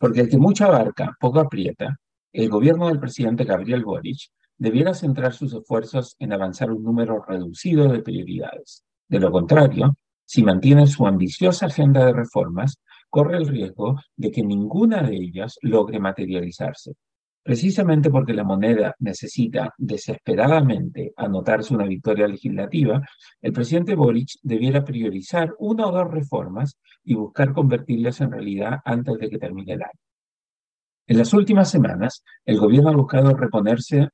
Porque el que mucha abarca, poco aprieta, el gobierno del presidente Gabriel Boric debiera centrar sus esfuerzos en avanzar un número reducido de prioridades. De lo contrario, si mantiene su ambiciosa agenda de reformas, corre el riesgo de que ninguna de ellas logre materializarse. Precisamente porque la moneda necesita desesperadamente anotarse una victoria legislativa, el presidente Boric debiera priorizar una o dos reformas y buscar convertirlas en realidad antes de que termine el año. En las últimas semanas, el gobierno ha buscado reponerse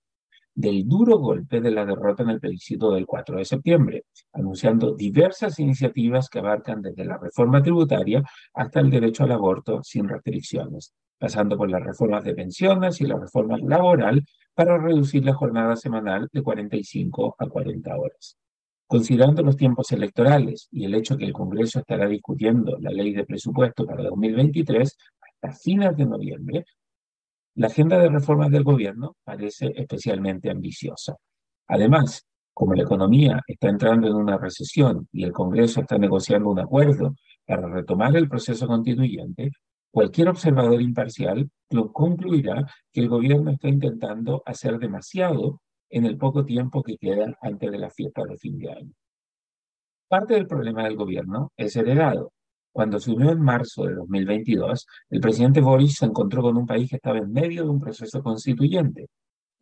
del duro golpe de la derrota en el plebiscito del 4 de septiembre, anunciando diversas iniciativas que abarcan desde la reforma tributaria hasta el derecho al aborto sin restricciones, pasando por las reformas de pensiones y la reforma laboral para reducir la jornada semanal de 45 a 40 horas. Considerando los tiempos electorales y el hecho que el Congreso estará discutiendo la ley de presupuesto para 2023 hasta fines de noviembre, la agenda de reformas del gobierno parece especialmente ambiciosa. Además, como la economía está entrando en una recesión y el Congreso está negociando un acuerdo para retomar el proceso constituyente, cualquier observador imparcial concluirá que el gobierno está intentando hacer demasiado en el poco tiempo que queda antes de la fiesta de fin de año. Parte del problema del gobierno es heredado cuando se unió en marzo de 2022, el presidente Boris se encontró con un país que estaba en medio de un proceso constituyente.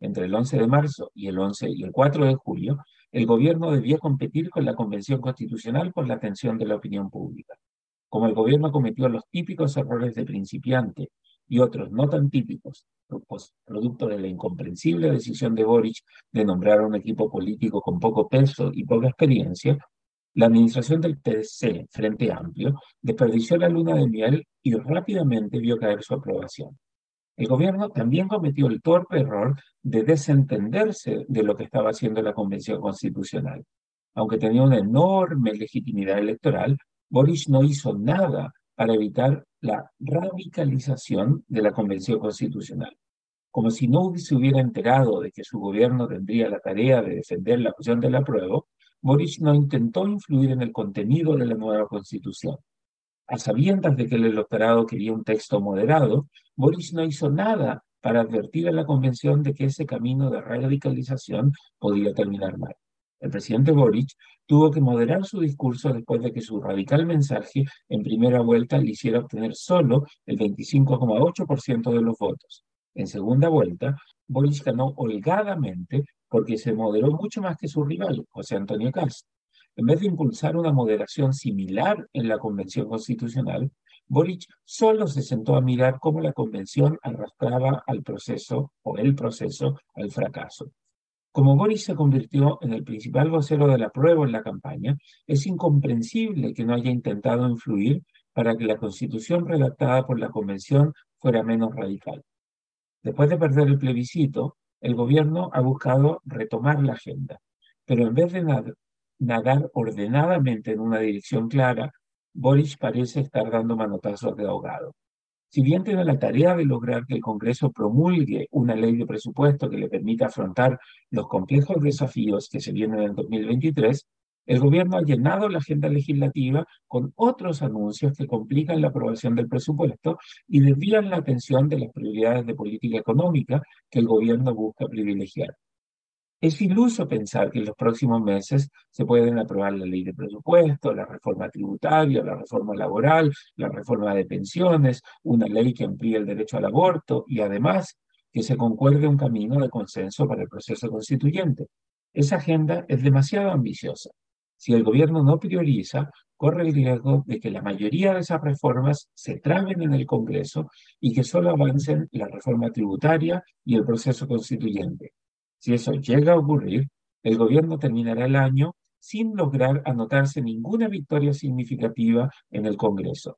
Entre el 11 de marzo y el 11 y el 4 de julio, el gobierno debía competir con la Convención Constitucional por la atención de la opinión pública. Como el gobierno cometió los típicos errores de principiante y otros no tan típicos, producto de la incomprensible decisión de Boric de nombrar a un equipo político con poco peso y poca experiencia, la administración del PDC, Frente Amplio, desperdició la luna de miel y rápidamente vio caer su aprobación. El gobierno también cometió el torpe error de desentenderse de lo que estaba haciendo la Convención Constitucional. Aunque tenía una enorme legitimidad electoral, Boris no hizo nada para evitar la radicalización de la Convención Constitucional. Como si no se hubiera enterado de que su gobierno tendría la tarea de defender la cuestión del apruebo, Boris no intentó influir en el contenido de la nueva constitución. A sabiendas de que el electorado quería un texto moderado, Boris no hizo nada para advertir a la convención de que ese camino de radicalización podía terminar mal. El presidente Boric tuvo que moderar su discurso después de que su radical mensaje en primera vuelta le hiciera obtener solo el 25,8% de los votos. En segunda vuelta, Boris ganó holgadamente porque se moderó mucho más que su rival, José Antonio Castro. En vez de impulsar una moderación similar en la Convención Constitucional, Boric solo se sentó a mirar cómo la Convención arrastraba al proceso o el proceso al fracaso. Como Boris se convirtió en el principal vocero de la prueba en la campaña, es incomprensible que no haya intentado influir para que la constitución redactada por la Convención fuera menos radical. Después de perder el plebiscito, el gobierno ha buscado retomar la agenda, pero en vez de nadar ordenadamente en una dirección clara, Boris parece estar dando manotazos de ahogado. Si bien tiene la tarea de lograr que el Congreso promulgue una ley de presupuesto que le permita afrontar los complejos desafíos que se vienen en el 2023, el gobierno ha llenado la agenda legislativa con otros anuncios que complican la aprobación del presupuesto y desvían la atención de las prioridades de política económica que el gobierno busca privilegiar. Es iluso pensar que en los próximos meses se pueden aprobar la ley de presupuesto, la reforma tributaria, la reforma laboral, la reforma de pensiones, una ley que amplíe el derecho al aborto y además que se concuerde un camino de consenso para el proceso constituyente. Esa agenda es demasiado ambiciosa si el gobierno no prioriza, corre el riesgo de que la mayoría de esas reformas se traben en el Congreso y que solo avancen la reforma tributaria y el proceso constituyente. Si eso llega a ocurrir, el gobierno terminará el año sin lograr anotarse ninguna victoria significativa en el Congreso.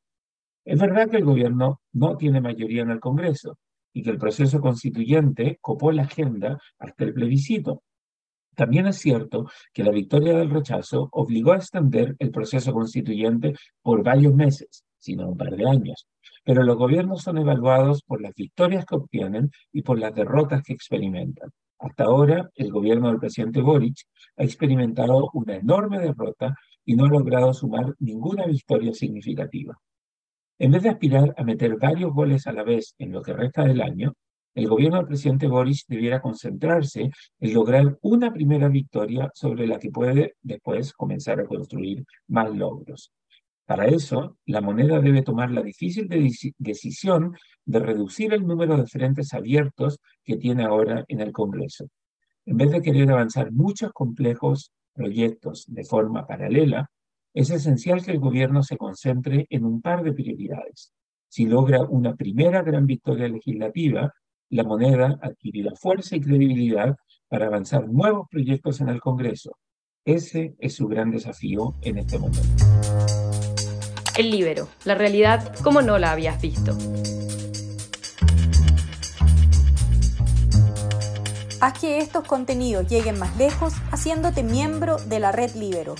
Es verdad que el gobierno no tiene mayoría en el Congreso y que el proceso constituyente copó la agenda hasta el plebiscito, también es cierto que la victoria del rechazo obligó a extender el proceso constituyente por varios meses, sino un par de años. Pero los gobiernos son evaluados por las victorias que obtienen y por las derrotas que experimentan. Hasta ahora, el gobierno del presidente Boric ha experimentado una enorme derrota y no ha logrado sumar ninguna victoria significativa. En vez de aspirar a meter varios goles a la vez en lo que resta del año, el gobierno del presidente Boris debiera concentrarse en lograr una primera victoria sobre la que puede después comenzar a construir más logros. Para eso, la moneda debe tomar la difícil decisión de reducir el número de frentes abiertos que tiene ahora en el Congreso. En vez de querer avanzar muchos complejos proyectos de forma paralela, es esencial que el gobierno se concentre en un par de prioridades. Si logra una primera gran victoria legislativa, la moneda adquirirá fuerza y credibilidad para avanzar nuevos proyectos en el Congreso. Ese es su gran desafío en este momento. El libero, la realidad como no la habías visto. Haz que estos contenidos lleguen más lejos haciéndote miembro de la red Libero.